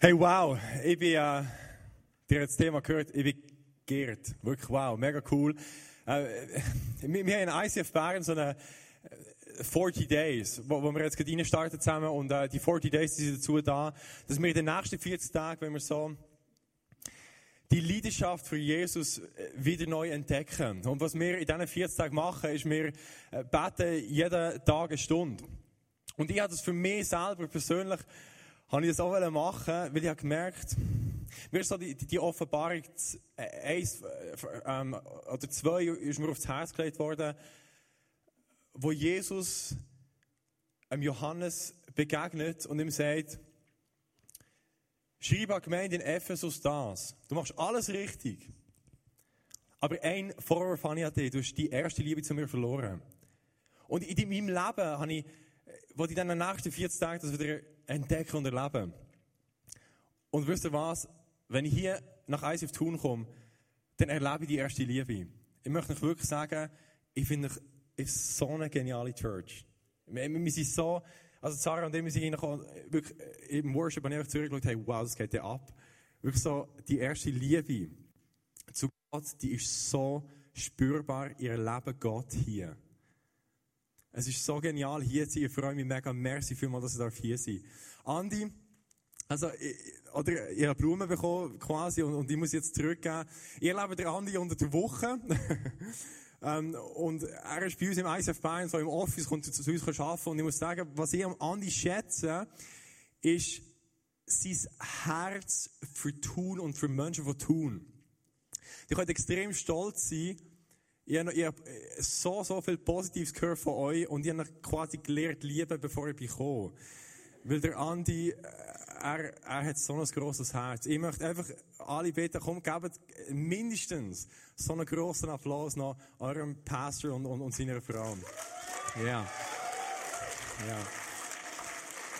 Hey, wow, ich bin, äh, dir das Thema gehört, ich bin geehrt. Wirklich wow, mega cool. Äh, wir, wir haben in ICF Bern so eine 40 äh, Days, wo, wo wir jetzt gerade starten zusammen und äh, die 40 Days die sind dazu da, dass wir in den nächsten 40 Tagen, wenn wir so die Leidenschaft für Jesus äh, wieder neu entdecken. Und was wir in diesen 40 Tagen machen, ist, wir äh, beten jeden Tag eine Stunde. Und ich habe das für mich selber persönlich habe ich das auch machen weil ich habe gemerkt, mir ist so die, die Offenbarung eins ähm, oder zwei ist mir aufs Herz gelegt worden, wo Jesus einem Johannes begegnet und ihm sagt, schreib an Gemeinde in Ephesus das. Du machst alles richtig. Aber ein Vorwurf habe ich an dich. Du hast die erste Liebe zu mir verloren. Und in meinem Leben habe ich, wo ich dann den nächsten 40 Tagen das wieder entdecken und erleben. Und wisst ihr was? Wenn ich hier nach Eis auf Thun komme, dann erlebe ich die erste Liebe. Ich möchte euch wirklich sagen, ich finde es so eine geniale Church. Wir, wir sind so, also Sarah und ich, wir sind wirklich, äh, im Worship habe ich zurückgeschaut, hey, wow, das geht ja ab. Wirklich so, die erste Liebe zu Gott, die ist so spürbar, ihr Leben Gott hier. Es ist so genial, hier zu sein. Ich freue mich mega. Merci vielmals, dass ihr hier seid. Andi, also, oder ihr habt Blumen bekommen, quasi, und, und ich muss jetzt zurückgeben. Ihr lebt der Andi unter der Woche. ähm, und er ist bei uns im ISF Bayern, so im Office, kommt zu uns arbeiten. Und ich muss sagen, was ich am Andi schätze, ist sein Herz für Tun und für Menschen, die tun. Die können extrem stolz sein, ich habe, ich habe so, so viel Positives gehört von euch und ich habe quasi gelernt lieben, bevor ich bekomme. Weil der Andi, äh, er, er hat so ein grosses Herz. Ich möchte einfach alle bitten, komm, gebt mindestens so einen grossen Applaus noch eurem Pastor und, und, und seiner Frau. Ja. Ja.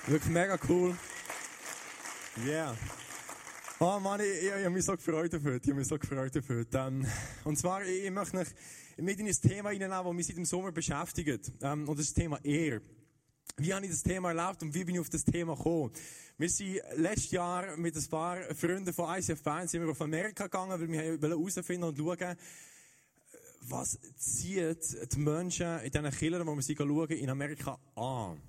Wirklich mega cool. Ja. Yeah. Oh Mann, ich, ich, ich habe mich so gefreut dafür. Ich habe mich so gefreut dafür. Ähm, und zwar, ich, ich möchte mich mit in ein Thema hineinnehmen, das mich seit dem Sommer beschäftigt. Ähm, und das ist das Thema Ehre. Wie habe ich das Thema erlebt und wie bin ich auf das Thema gekommen? Wir sind letztes Jahr mit ein paar Freunden von ICF Bern sind wir auf Amerika gegangen, weil wir herausfinden und schauen, was zieht die Menschen in diesen Killern, wo wir schauen, in Amerika an.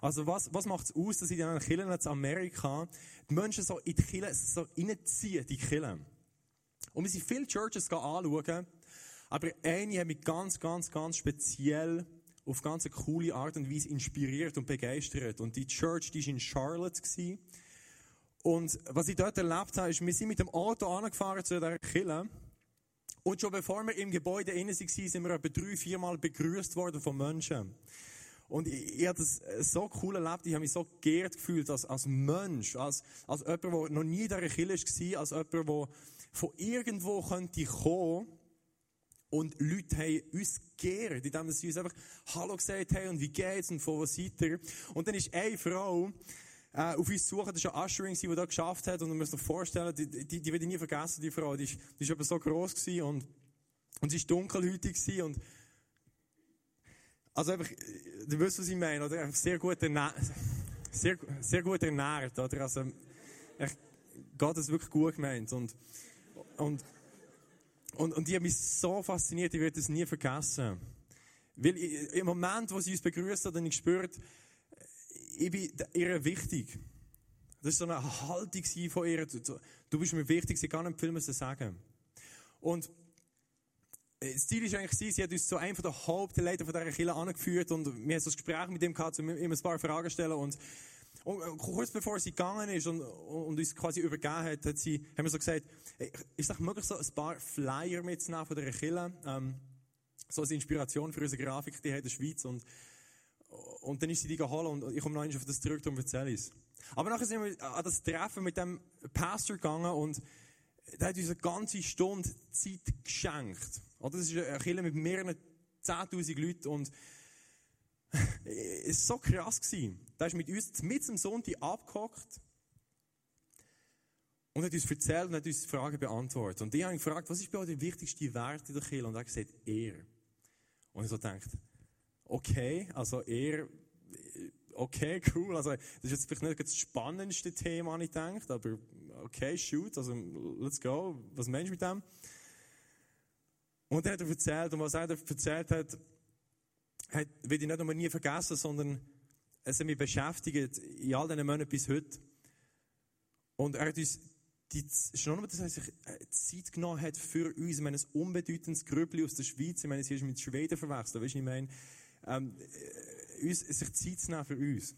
Also was, was macht es aus, dass in diesen Kirchen in Amerika die Menschen so in die Kirche so reinziehen, die Kirchen? Und wir sind viele Churches anschauen, aber eine hat mich ganz, ganz, ganz speziell auf ganz eine coole Art und Weise inspiriert und begeistert. Und die Church, die war in Charlotte. Gewesen. Und was ich dort erlebt habe, ist, wir sind mit dem Auto angefahren zu der Kirche. Und schon bevor wir im Gebäude innen waren, sind wir etwa drei, viermal begrüßt worden von Menschen. Und ich, ich habe das äh, so cool erlebt, ich habe mich so geehrt gefühlt als, als Mensch, als, als jemand, der noch nie in dieser Kirche war, als jemand, der von irgendwo könnte kommen und Leute haben uns geehrt, indem sie uns einfach Hallo gesagt haben und wie geht's und von was seid ihr. Und dann ist eine Frau, äh, auf uns suchen. Das war eine Ushering, die das geschafft hat. Und man muss sich vorstellen, die, die, die werde ich nie vergessen, die Frau. Die aber so gross und, und sie war dunkelhäutig und also einfach, du weißt, was ich meine, oder? Sehr gut ernährt, sehr, sehr gut ernährt, oder? Also, echt, Gott ist wirklich gut gemeint und, und, und, und die hat mich so fasziniert, ich werde das nie vergessen. Weil ich, im Moment, wo sie uns begrüßt hat, habe ich gespürt, ich bin ihr wichtig. Das war so eine Haltung von ihr. Du, bist mir wichtig, sie kann nicht viel sagen. Und das Ziel ist eigentlich, sie hat uns zu einem der Hauptleiter dieser Kirche angeführt und wir haben so ein Gespräch mit ihm gehabt, um ihm ein paar Fragen stellen und, und kurz bevor sie gegangen ist und, und uns quasi übergeben hat, hat sie, haben wir so gesagt, ist es möglich, so ein paar Flyer mitzunehmen von dieser Kirche, ähm, so als Inspiration für unsere Grafik, die hat in der Schweiz und, und dann ist sie die geholt und ich komme noch einmal auf das zurück und erzähle es. Aber nachher sind wir an das Treffen mit dem Pastor gegangen und der hat uns eine ganze Stunde Zeit geschenkt. Oder? Das ist eine Kirche mit mehreren 10.000 Leuten und es war so krass. Gewesen. Der ist mit uns mit dem Sonntag abgehockt und hat uns erzählt und hat uns Fragen beantwortet. Und ich habe ihn gefragt, was ist bei euch der wichtigste Wert in der Kirche? Und er hat gesagt, er. Und ich so gedacht, okay, also er, okay, cool. Also, das ist jetzt vielleicht nicht das spannendste Thema, ich gedacht, aber okay, shoot, also, let's go. Was meinst du mit dem? Und er hat er erzählt, und was er erzählt hat, hat, will ich nicht einmal nie vergessen, sondern es hat mich beschäftigt, in all diesen Monaten bis heute. Und er hat uns die, schon nur, dass er sich äh, Zeit genommen hat für uns. Ich meine, ein unbedeutendes Grüppli aus der Schweiz, ich meine, sie ist mit Schweden verwechselt, weißt du, ich meine, ähm, äh, uns, sich Zeit zu nehmen für uns.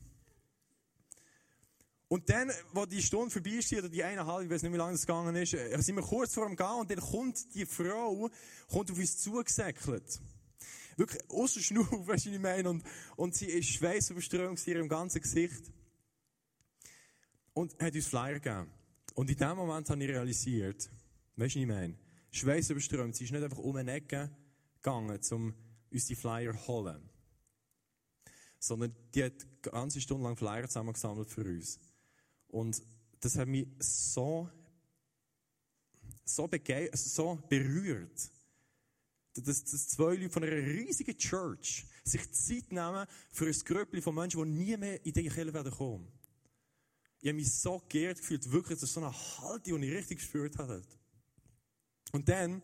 Und dann, wo die Stunde vorbei ist, oder die eineinhalb, ich weiß nicht, wie lange das gegangen ist, äh, sind wir kurz vor dem Gehen und dann kommt die Frau, kommt auf uns zugesäckelt. Wirklich, außer Schnur, weißt du, was ich meine, und, und sie ist schweißüberströmt in ihrem ganzen Gesicht. Und hat uns Flyer gegeben. Und in dem Moment habe ich realisiert, weißt du, was ich meine? Schweißüberströmt, sie ist nicht einfach um eine Ecke gegangen, um uns die Flyer zu holen. Sondern die hat eine ganze Stunde lang Flyer zusammengesammelt für uns. Und das hat mich so, so, so berührt. Dass, dass zwei Leute von einer riesigen Church sich Zeit nehmen für ein Gröppli von Menschen, die nie mehr in diese Kirche werden kommen. Ich habe mich so geehrt gefühlt, wirklich, das so eine Haltung, die ich richtig gespürt habe. Und dann,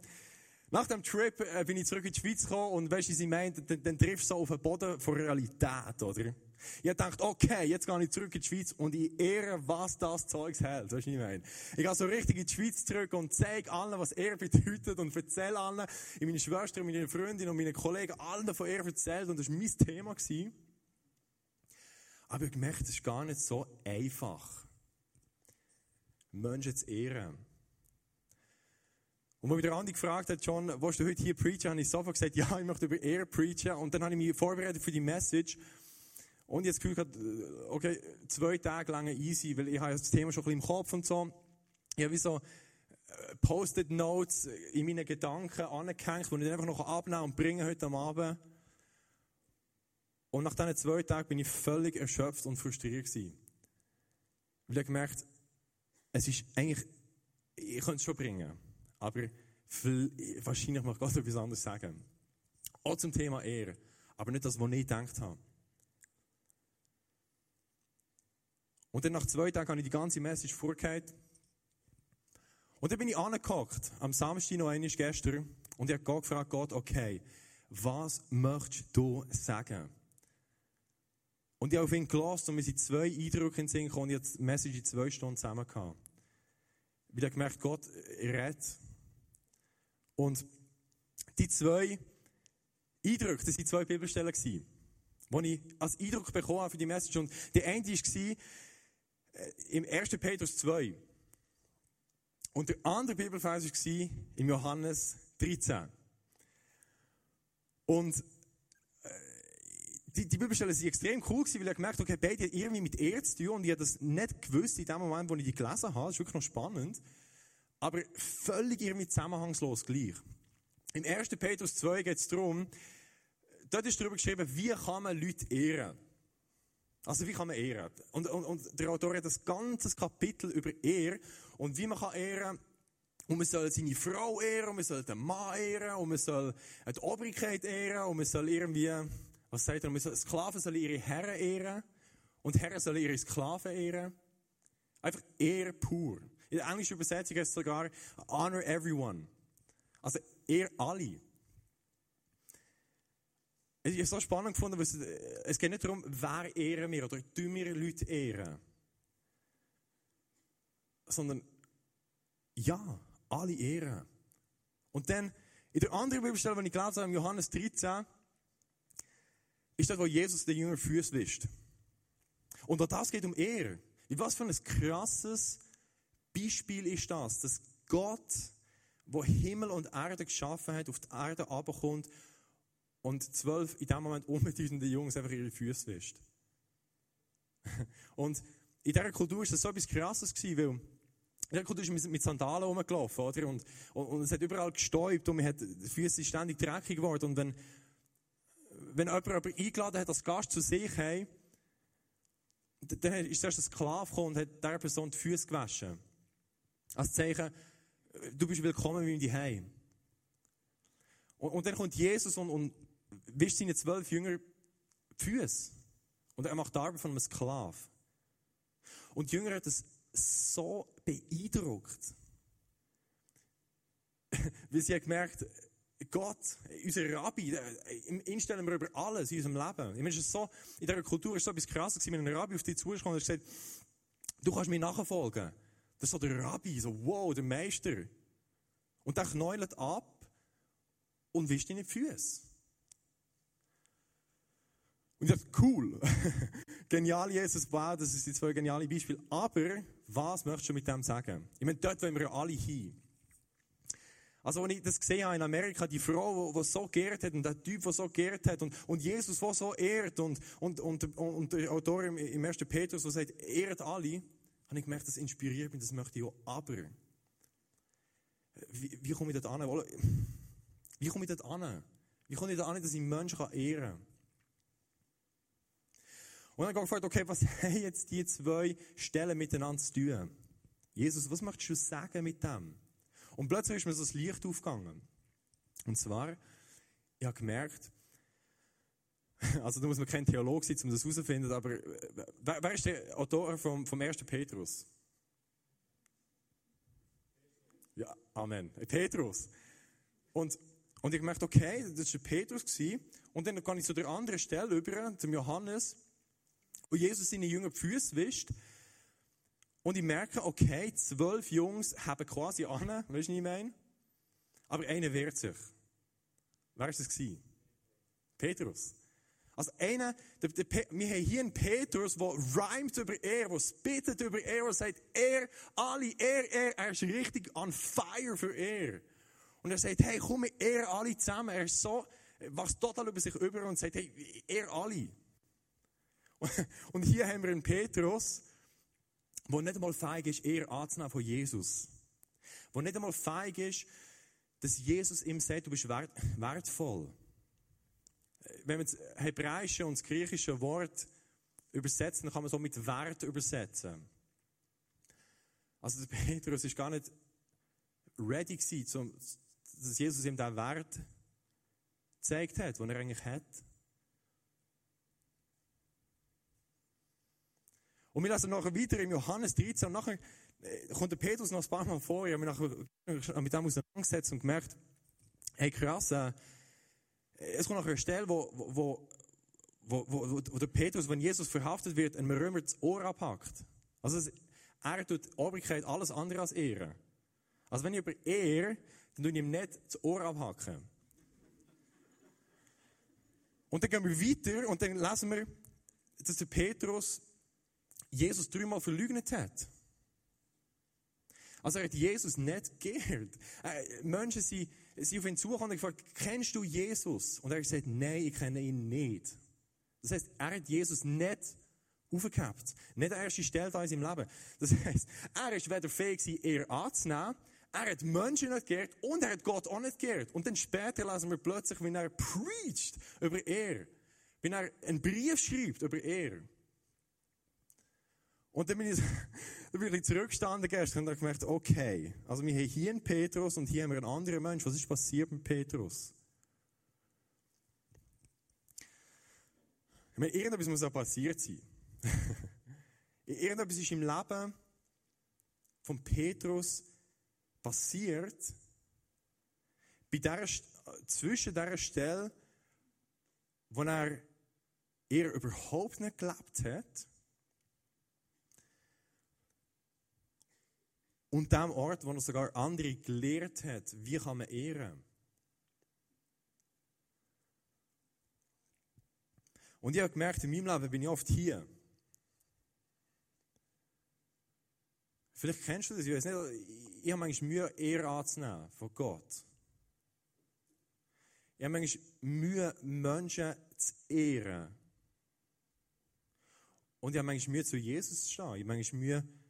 nach dem Trip äh, bin ich zurück in die Schweiz gekommen und weißt du, sie meint, dann, dann triffst du so auf den Boden von Realität, oder? Ich habe gedacht, okay, jetzt gehe ich zurück in die Schweiz und ich ehre, was das Zeugs hält. Weißt du, ich meine? Ich gehe so richtig in die Schweiz zurück und zeige allen, was er bedeutet und erzähle allen, in meine Schwester, meine Freundin und meine Kollegen, allen von er erzählt und das war mein Thema. Gewesen. Aber ich habe gemerkt, es ist gar nicht so einfach, Menschen zu ehren. Und als mich der Andi gefragt hat, John, willst du heute hier preachen, habe ich sofort gesagt, ja, ich möchte über Ehre preachen. Und dann habe ich mich vorbereitet für die Message. Und jetzt Gefühl gehabt, okay, zwei Tage lang easy, weil ich habe das Thema schon ein bisschen im Kopf und so. Ich habe wie so äh, Post-it Notes in meinen Gedanken angehängt, die ich dann einfach noch abnehmen und bringen heute am Abend. Und nach diesen zwei Tagen bin ich völlig erschöpft und frustriert gewesen. Weil ich gemerkt, es ist eigentlich, ich könnte es schon bringen, aber wahrscheinlich möchte Gott etwas anderes sagen. Auch zum Thema Ehre, aber nicht das, was ich gedacht habe. Und dann nach zwei Tagen habe ich die ganze Message vorgehört. Und dann bin ich angehockt, am Samstag noch einmal gestern, und ich habe Gott gefragt, Gott, okay, was möchtest du sagen? Und ich habe auf ihn gelassen und wir sind zwei Eindrücke in den gekommen und ich habe die Message in zwei Stunden zusammen gehabt. Weil gemerkt, Gott redet. Und die zwei Eindrücke, das waren zwei Bibelstellen, die ich als Eindruck bekommen habe für die Message. Und die eine war, im 1. Petrus 2. Und der andere Bibelvers war im Johannes 13. Und äh, die, die Bibelstellen sind extrem cool weil ich gemerkt habe, okay, beide irgendwie mit Ehre zu tun und ich habe das nicht gewusst in dem Moment, wo ich die gelesen habe. Das ist wirklich noch spannend. Aber völlig irgendwie zusammenhangslos gleich. Im 1. Petrus 2 geht es darum, dort ist darüber geschrieben, wie kann man Leute ehren. Also wie kann man ehren? Und, und, und der Autor hat das ganze Kapitel über Ehr und wie man kann ehren. Und man soll seine Frau ehren, und man soll den Mann ehren, und man soll die Obrigkeit ehren, und man soll irgendwie, was sagt er, man soll, Sklaven sollen ihre Herren ehren, und Herren sollen ihre Sklaven ehren. Einfach Ehre pur. In der englischen Übersetzung heißt es sogar, honor everyone. Also ehr alle. Ich habe es so spannend gefunden, weil es, geht nicht darum, wer ehren wir oder tun wir Leute ehren. Sondern, ja, alle ehren. Und dann, in der anderen Bibelstelle, die ich gelesen habe, Johannes 13, ist das, wo Jesus den Jünger Füße wischt. Und auch das geht um Ehre. Was für ein krasses Beispiel ist das, dass Gott, wo Himmel und Erde geschaffen hat, auf die Erde abkommt und zwölf in dem Moment unbedeutende Jungs einfach ihre Füße wischt. und in dieser Kultur war das so etwas Krasses weil in dieser Kultur ist mit Sandalen rumgelaufen, oder? Und, und, und, es hat überall gestäubt und man hat, die Füße ständig dreckig geworden. Und wenn, wenn jemand, jemand eingeladen hat als Gast zu sich, hey, dann ist zuerst ein Sklave gekommen und hat dieser Person die Füße gewaschen. Als Zeichen, du bist willkommen bei mir Heim. Und, und dann kommt Jesus und, und wischt seine zwölf Jünger die Füße. Und er macht die Arbeit von einem Sklav. Und die Jünger hat es so beeindruckt. Weil sie haben gemerkt, Gott, unser Rabbi, ihn stellen wir über alles in unserem Leben. Ich meine, so, in dieser Kultur ist so etwas krasses, wenn ein Rabbi auf dich zugekommen und gesagt, du kannst mir nachfolgen. Das ist so der Rabbi, so wow, der Meister. Und der knäult ab und wischt ihn in die Füße. Und ich dachte, cool. Genial, Jesus, wow, das ist die zwei geniale Beispiele. Aber, was möchtest du mit dem sagen? Ich meine, dort wollen wir ja alle hin. Also, als ich das gesehen habe in Amerika, die Frau, die, so geehrt hat und der Typ, der so geehrt hat und, und Jesus, der so ehrt und, und, und, und der Autor im, im 1. Petrus, der sagt, ehrt alle, habe ich gemerkt, das inspiriert mich, das möchte ich auch. Aber, wie, wie komme ich dort an? Wie komme ich dort an? Wie komme ich dort an, dass ich Menschen ehren kann? Und dann habe ich gefragt, okay, was haben jetzt die zwei Stellen miteinander zu tun? Jesus, was möchtest du sagen mit dem? Und plötzlich ist mir so das Licht aufgegangen. Und zwar, ich habe gemerkt, also da muss man kein Theologe sein, um das herauszufinden, aber wer, wer ist der Autor vom, vom 1. Petrus? Ja, Amen. Petrus. Und, und ich gemerkt, okay, das war Petrus. Gewesen. Und dann kann ich zu der anderen Stelle über, zum Johannes, wo Jesus seine Jünger die Füße wischt. Und ich merke, okay, zwölf Jungs haben quasi an, weißt du, was ich meine? Aber einer wehrt sich. Wer war das? Petrus. Also einer, der, der, wir haben hier einen Petrus, der reimt über er, der spittet über er, der sagt, er, alle, er, er, er ist richtig on fire für er. Und er sagt, hey, komm, er alle zusammen. Er ist so, was total über sich über und sagt, hey, er alle. Und hier haben wir einen Petrus, der nicht einmal feig ist, eher anzunehmen von Jesus. Der nicht einmal feig ist, dass Jesus ihm sagt, du bist wert, wertvoll. Wenn man das hebräische und das griechische Wort übersetzt, dann kann man so mit Wert übersetzen. Also der Petrus ist gar nicht ready gewesen, dass Jesus ihm diesen Wert gezeigt hat, den er eigentlich hat. Und wir lesen nachher weiter im Johannes 13 und nachher äh, kommt der Petrus noch ein paar Mal vor, ich habe mich nachher mit dem auseinandergesetzt und gemerkt, hey krass, äh, es kommt nachher eine Stelle, wo, wo, wo, wo, wo der Petrus, wenn Jesus verhaftet wird, einem Römer das Ohr abhackt. Also er tut Obrigkeit alles andere als Ehre. Also wenn ich über Ehre, dann tue ich ihm nicht das Ohr abhacken. Und dann gehen wir weiter und dann lesen wir, dass der Petrus Jesus dreimal verleugnet hat. Also er hat Jesus nicht geehrt. Äh, Menschen sind, sind auf ihn zugekommen und gefragt, kennst du Jesus? Und er hat gesagt, nein, ich kenne ihn nicht. Das heißt, er hat Jesus nicht aufgehabt. Nicht an erste Stelle in seinem Leben. Das heißt, er ist weder fähig, er anzunehmen, er hat Menschen nicht geehrt und er hat Gott auch nicht geehrt. Und dann später lesen wir plötzlich, wie er preacht über er. Wie er einen Brief schreibt über er. Und dann bin ich, dann bin ich zurückgestanden gestern und habe gemerkt, okay, also wir haben hier einen Petrus und hier haben wir einen anderen Mensch. Was ist passiert mit Petrus? Ich meine, irgendetwas muss auch passiert sein. irgendetwas ist im Leben von Petrus passiert, bei der, zwischen der Stelle, wo er eher überhaupt nicht gelebt hat, Und dem Ort, wo er sogar andere gelehrt hat, wie kann man ehren. Und ich habe gemerkt, in meinem Leben bin ich oft hier. Vielleicht kennst du das, ich weiß nicht, ich habe manchmal Mühe, Ehre anzunehmen von Gott. Ich habe manchmal Mühe, Menschen zu ehren. Und ich habe manchmal Mühe, zu Jesus zu stehen. Ich habe manchmal Mühe,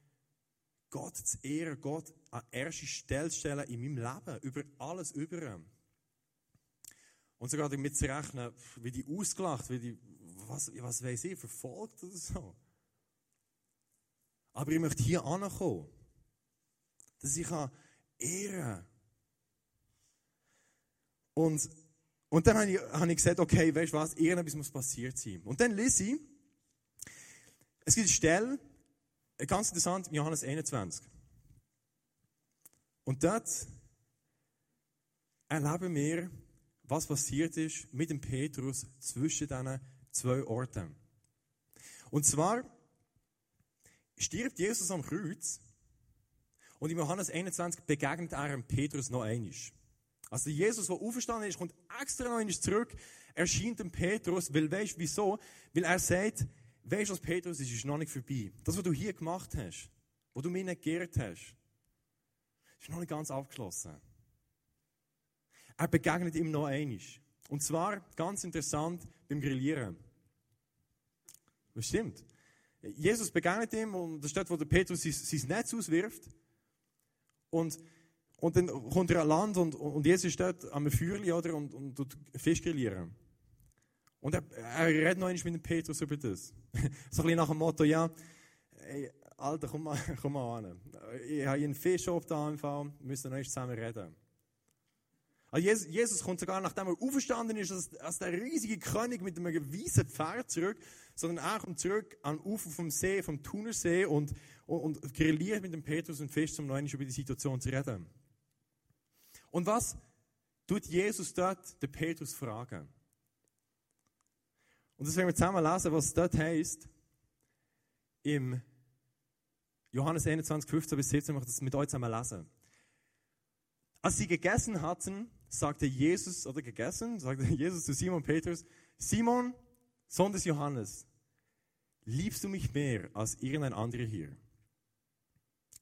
Gott zu ehren, Gott an erste Stelle stellen in meinem Leben, über alles über. Und sogar damit zu rechnen, wie die ausgelacht, wie die, was, was weiß ich, verfolgt oder so. Aber ich möchte hier ankommen, dass ich ehren Und, und dann habe ich, habe ich gesagt, okay, weißt du was, irgendetwas muss passiert sein. Und dann lese ich Es gibt eine Stelle, ganz interessant, in Johannes 21. Und dort erleben wir, was passiert ist mit dem Petrus zwischen diesen zwei Orten. Und zwar stirbt Jesus am Kreuz und in Johannes 21 begegnet er dem Petrus noch einmal. Also Jesus, der auferstanden ist, kommt extra noch einmal zurück, erscheint dem Petrus, weil weißt wieso? Weil er sagt, weißt du was, Petrus, es ist noch nicht vorbei. Das, was du hier gemacht hast, was du mir nicht geehrt hast, ist noch nicht ganz abgeschlossen. Er begegnet ihm noch einmal. Und zwar, ganz interessant, beim Grillieren. Das stimmt. Jesus begegnet ihm und da steht, wo der Petrus sein, sein Netz auswirft. Und, und dann kommt er an Land und, und Jesus steht am Feuerli oder, und, und tut Fisch grillieren. Und er, er redet noch einmal mit dem Petrus über das. so ein bisschen nach dem Motto, ja, ey, Alter, komm mal, komm mal an. Ich habe einen Fisch auf der AMV, wir müssen noch zusammen reden. Also Jesus, Jesus kommt sogar, nachdem er auferstanden ist, als, als der riesige König mit einem weißen Pferd zurück, sondern er kommt zurück am Ufer vom See, vom Thunersee und, und, und grilliert mit dem Petrus und Fisch, um noch einmal über die Situation zu reden. Und was tut Jesus dort den Petrus fragen? Und das werden wir zusammen lesen, was dort heißt im Johannes 21, 15 bis 17, möchte ich das mit euch zusammen lesen. Als sie gegessen hatten, sagte Jesus, oder gegessen, sagte Jesus zu Simon Petrus, Simon, Sohn des Johannes, liebst du mich mehr als irgendein anderer hier?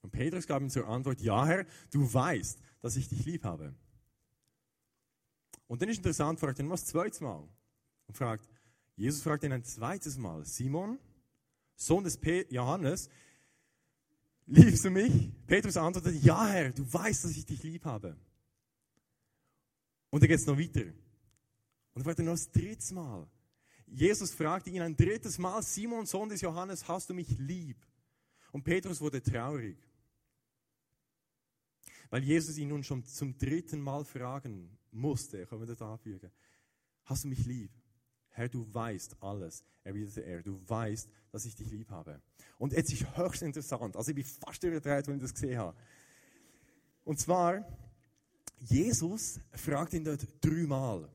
Und Petrus gab ihm zur Antwort, ja Herr, du weißt, dass ich dich lieb habe. Und dann ist interessant, fragt ihn was zweites Mal. Und fragt, Jesus fragt ihn ein zweites Mal, Simon, Sohn des Pe Johannes, liebst du mich? Petrus antwortet, ja Herr, du weißt, dass ich dich lieb habe. Und dann geht es noch weiter. Und dann fragt er noch das dritte Mal. Jesus fragte ihn ein drittes Mal, Simon, Sohn des Johannes, hast du mich lieb? Und Petrus wurde traurig. Weil Jesus ihn nun schon zum dritten Mal fragen musste, können wir das. Hast du mich lieb? Herr, du weißt alles, erwiderte er. Du weißt, dass ich dich lieb habe. Und jetzt ist höchst interessant. Also ich bin fast überdreht, wenn ich das gesehen habe. Und zwar, Jesus fragt ihn dort dreimal.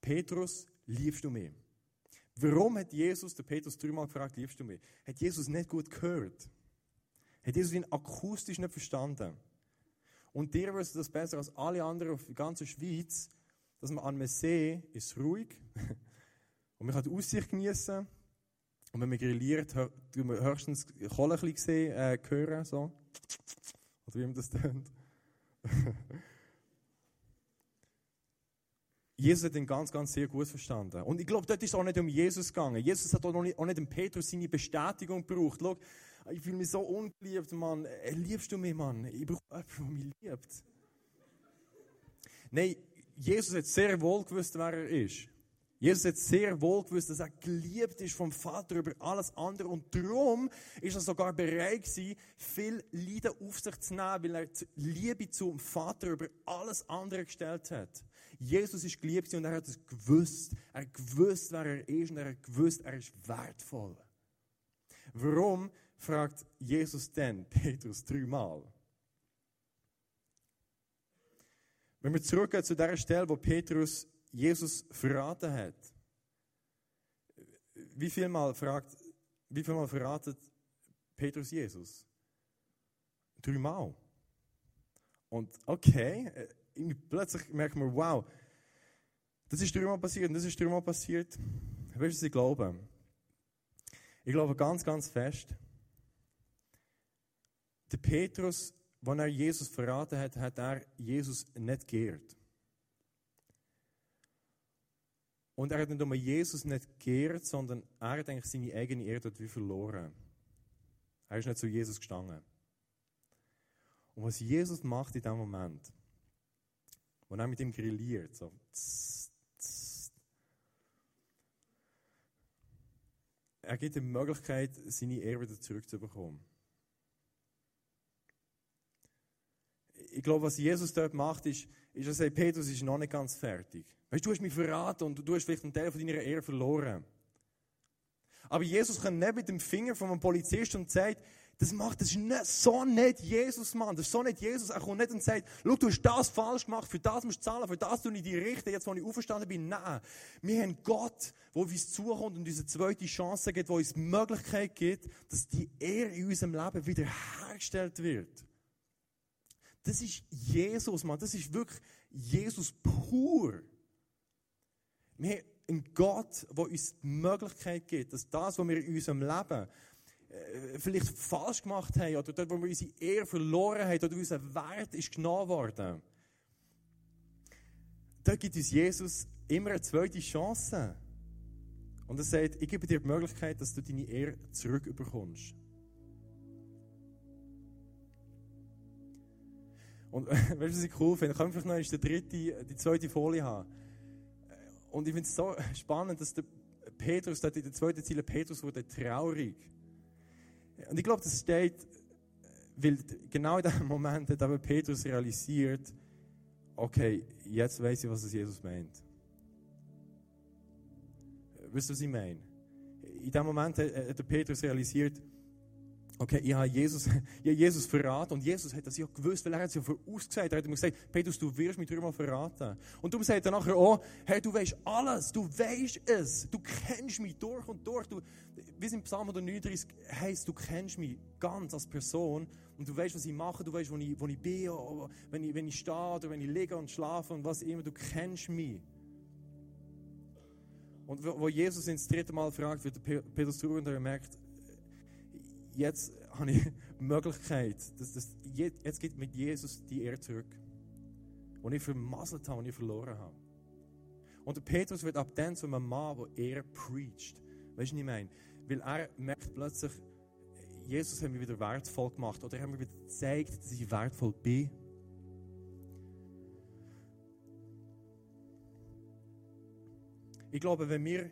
Petrus, liebst du mich? Warum hat Jesus den Petrus dreimal gefragt, liebst du mich? Hat Jesus nicht gut gehört? Hat Jesus ihn akustisch nicht verstanden? Und dir wirst du das besser als alle anderen auf der ganzen Schweiz, dass man an einem See ist ruhig und man kann die Aussicht genießen. Und wenn man grilliert, hört man höchstens Kohle ein bisschen äh, hören, so. Oder wie man das tönt. Jesus hat ihn ganz, ganz sehr gut verstanden. Und ich glaube, dort ist es auch nicht um Jesus gegangen. Jesus hat auch nicht, auch nicht dem Petrus seine Bestätigung gebraucht. Schau, ich fühle mich so ungeliebt, Mann. Äh, liebst du mich, Mann? Ich brauche jemanden, der mich liebt. Nein, Jesus hat sehr wohl gewusst, wer er ist. Jesus hat sehr wohl gewusst, dass er geliebt ist vom Vater über alles andere. Und darum ist er sogar bereit gewesen, viel Leiden auf sich zu nehmen, weil er die Liebe zum Vater über alles andere gestellt hat. Jesus ist geliebt und er hat es gewusst. Er gewusst, wer er ist und er hat gewusst, er ist wertvoll. Warum fragt Jesus denn Petrus dreimal? Wenn wir zurückgehen zu der Stelle, wo Petrus Jesus verraten hat. Wie viel Mal fragt, wie viel Mal verratet Petrus Jesus? Dreimal. Und okay, äh, plötzlich merkt man, wow, das ist dreimal passiert und das ist dreimal passiert. Weißt du, ich glaube? Ich glaube ganz, ganz fest, der Petrus, wenn er Jesus verraten hat, hat er Jesus nicht geehrt. Und er hat nicht nur Jesus nicht geehrt, sondern er hat eigentlich seine eigene Ehre dort wie verloren. Er ist nicht zu Jesus gestanden. Und was Jesus macht in dem Moment, wo er mit ihm grilliert, so, tss, tss, er gibt ihm die Möglichkeit, seine Ehre wieder zurückzubekommen. Ich glaube, was Jesus dort macht, ist, ist er sagt, Petrus ist noch nicht ganz fertig. Weißt du, du hast mich verraten und du hast vielleicht einen Teil von deiner Ehre verloren. Aber Jesus kommt nicht mit dem Finger von einem Polizist und sagt, das macht, das ist nicht, so nicht Jesus, Mann. Das ist so nicht Jesus. Er kommt nicht und sagt, schau, du hast das falsch gemacht, für das musst du zahlen, für das tue ich die richten, jetzt, wo ich aufgestanden bin. Nein. Wir haben Gott, der auf uns zukommt und uns eine zweite Chance gibt, der uns die Möglichkeit gibt, dass die Ehre in unserem Leben wiederhergestellt wird. Das ist Jesus, Mann. Das ist wirklich Jesus pur. Wir haben einen Gott, der uns die Möglichkeit gibt, dass das, was wir in unserem Leben äh, vielleicht falsch gemacht haben oder dort, wo wir unsere Ehre verloren haben oder unser Wert ist genommen worden. Da gibt uns Jesus immer eine zweite Chance. Und er sagt, ich gebe dir die Möglichkeit, dass du deine Ehre zurückbekommst. Und weißt du, was ich cool finde? Ich kann vielleicht noch die dritte, die zweite Folie haben. Und ich finde es so spannend, dass der Petrus, dort in der zweiten Ziele, Petrus wurde traurig. Und ich glaube, das steht, weil genau in diesem Moment hat aber Petrus realisiert, okay, jetzt weiß ich, was es Jesus meint. Wisst ihr, was ich meine? In dem Moment hat der Petrus realisiert, Okay, ich habe Jesus, ich habe Jesus verraten und Jesus hat das ja gewusst, weil er hat es ja vorausgesagt. Er hat gesagt, Petrus, du wirst mich dreimal verraten. Und darum sagt er nachher auch, Herr, du weißt alles, du weißt es, du kennst mich durch und durch. Du, wie es im Psalm 139 heißt, du kennst mich ganz als Person und du weißt, was ich mache, du weißt, wo ich, wo ich bin, wenn ich, wenn ich stehe oder wenn ich liege und schlafe und was immer, du kennst mich. Und wo Jesus ins dritte Mal fragt, wird Petrus zurück und er merkt, jetzt habe ich die Möglichkeit, dass das, jetzt geht mit Jesus die Ehre zurück. Und ich vermasselt habe, und ich verloren habe. Und der Petrus wird ab dann zu einem Mann, der Ehre preacht. Weißt du, was ich meine? Weil er merkt plötzlich, Jesus hat mich wieder wertvoll gemacht. Oder er hat mir wieder gezeigt, dass ich wertvoll bin. Ich glaube, wenn wir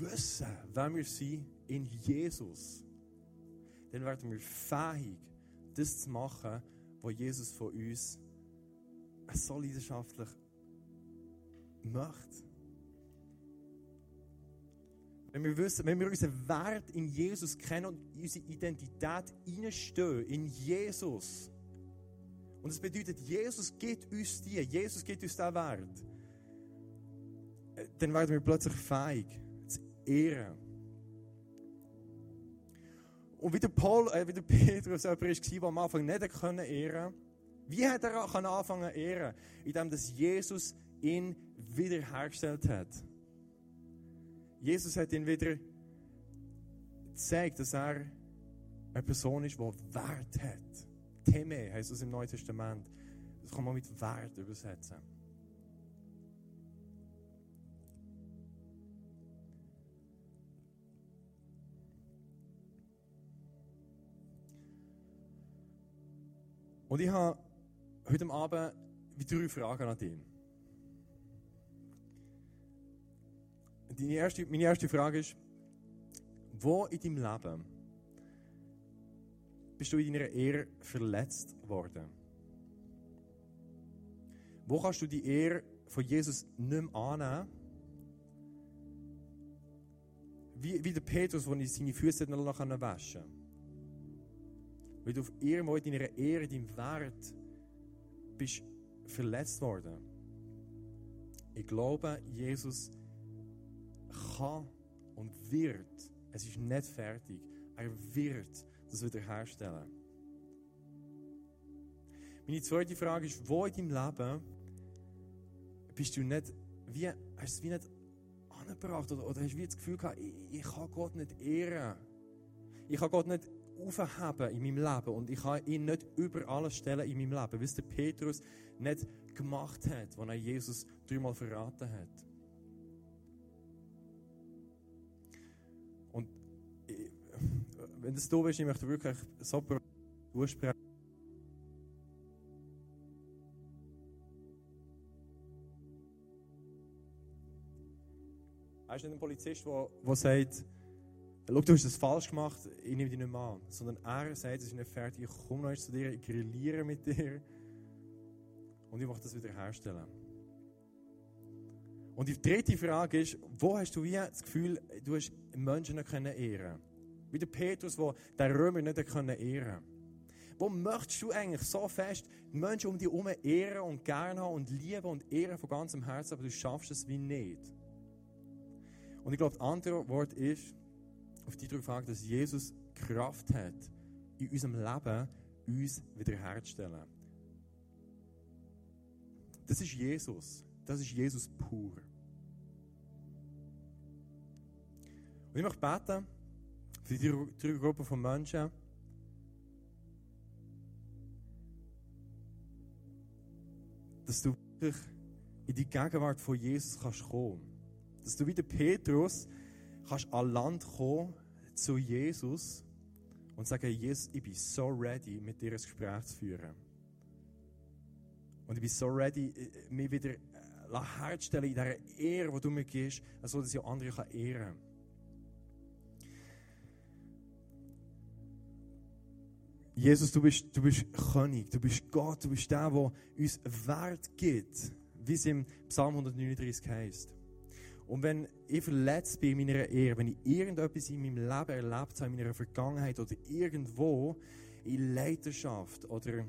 wissen, wer wir sind in Jesus, dann werden wir fähig, das zu machen, was Jesus von uns so leidenschaftlich möchte. Wenn wir wissen, wenn wir unseren Wert in Jesus kennen und unsere Identität einstehen in Jesus. Und das bedeutet, Jesus gibt uns die, Jesus gibt uns den Wert. Dann werden wir plötzlich fähig zu ehren. Und wie der, Paul, äh, wie der Petrus jemand war, der am Anfang nicht ehren Wie hat er anfangen zu ehren? Indem dass Jesus ihn wiederhergestellt hat. Jesus hat ihn wieder gezeigt, dass er eine Person ist, die Wert hat. Theme heißt es im Neuen Testament. Das kann man mit Wert übersetzen. Und ich habe heute Abend drei Fragen an dich. Deine erste, meine erste Frage ist, wo in deinem Leben bist du in deiner Ehre verletzt worden? Wo kannst du die Ehre von Jesus nicht mehr annehmen? Wie, wie der Petrus, der seine Füße noch waschen konnte. Du auf irgendwo in deiner Ehre, deinem Wert bist verletzt worden. Ich glaube, Jesus kann und wird, es ist nicht fertig, er wird das wiederherstellen. Meine zweite Frage ist, wo in deinem Leben bist du nicht, wie, hast du wie nicht angebracht oder hast du wie das Gefühl gehabt, ich, ich kann Gott nicht ehren. Ich kann Gott nicht in meinem Leben und ich kann ihn nicht über alles stellen in meinem Leben, wie es der Petrus nicht gemacht hat, als er Jesus dreimal verraten hat. Und ich, wenn das du bist, ich möchte wirklich so aussprechen. Ist nicht ein Polizist, der sagt, Schau, du hast das falsch gemacht, ich nehme dich nicht mehr an. Sondern er sagt, es ist nicht fertig, ich komme noch zu dir, ich grilliere mit dir und ich möchte das wieder herstellen. Und die dritte Frage ist, wo hast du wie das Gefühl, du hast Menschen nicht ehren können Wie der Petrus, der den Römer nicht ehren konnte. Wo möchtest du eigentlich so fest die Menschen um dich herum ehren und gerne haben und lieben und ehren von ganzem Herzen, aber du schaffst es wie nicht? Und ich glaube, das andere Wort ist, auf die drei Fragen, dass Jesus Kraft hat, in unserem Leben uns wiederherzustellen. Das ist Jesus. Das ist Jesus pur. Und ich möchte beten für die drei Gruppen von Menschen, dass du wirklich in die Gegenwart von Jesus kannst kommen. Dass du wie der Petrus kannst an Land kommen zu Jesus und sagen, Jesus, ich bin so ready, mit dir ein Gespräch zu führen. Und ich bin so ready, mich wieder äh, herzustellen in dieser Ehre, die du mir gibst, so dass ich andere kann ehren kann. Jesus, du bist, du bist König, du bist Gott, du bist der, der uns Wert gibt, wie es im Psalm 139 heißt. Und wenn ich verletzt bin in meiner Ehre, wenn ich irgendetwas in meinem Leben erlebt habe, in meiner Vergangenheit oder irgendwo in Leiterschaft oder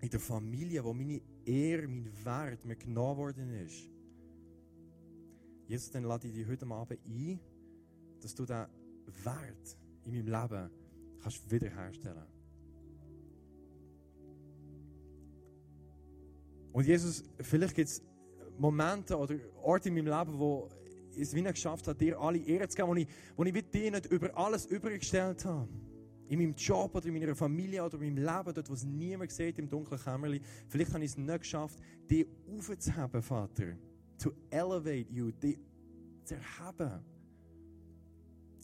in der Familie, wo meine Ehre, mein Wert mir genommen worden ist, Jesus, dann lade ich dich heute Abend ein, dass du diesen Wert in meinem Leben kannst wiederherstellen. Und Jesus, vielleicht gibt es Momente oder Orte in meinem Leben, wo ich es wie nicht geschafft habe, dir alle Ehre zu geben, wo ich, wo ich dir nicht über alles übergestellt habe. In meinem Job oder in meiner Familie oder in meinem Leben, dort, wo es niemand sieht, im dunklen Kämmerlein. Vielleicht habe ich es nicht geschafft, dich aufzuheben, Vater. To elevate you, dich zu erheben.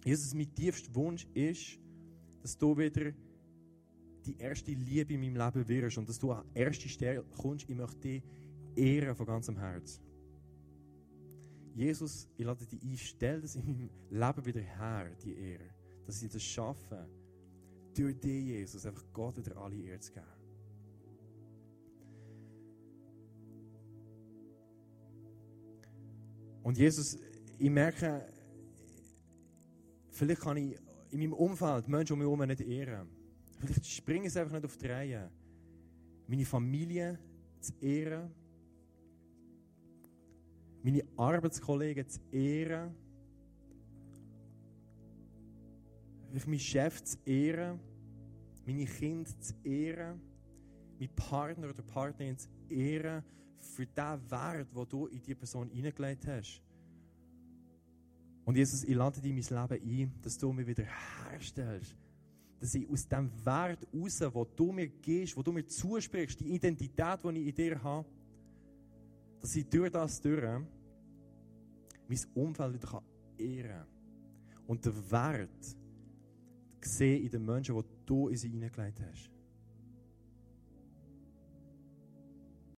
Jesus, mein tiefster Wunsch ist, dass du wieder die erste Liebe in meinem Leben wirst und dass du an erste Stelle kommst. Ich möchte dich ehren von ganzem Herzen. Jesus, ich lade dich ein, stell das in meinem Leben wieder her, die Ehre. Dass ich das schaffe, durch dich, Jesus, einfach Gott wieder alle Ehre. Und Jesus, ich merke, vielleicht kann ich in meinem Umfeld Menschen um mich herum nicht ehren. Vielleicht springen sie einfach nicht auf die. Meine Familie zu ehren. Meine Arbeitskollegen zu ehren. Vielleicht meinen Chef zu ehren. Meine Kinder zu ehren. Meinen Partner oder Partnerin zu ehren. Für den Wert, den du in diese Person hineingelegt hast. Und Jesus, ich lade dich in mein Leben ein, dass du mich wieder herstellst dass ich aus dem Wert raus, wo du mir gehst, wo du mir zusprichst, die Identität, die ich in dir habe, dass ich durch das durch mein Umfeld wieder ehren kann. Und den Wert sehe in den Menschen, die du in sie hineingelegt hast.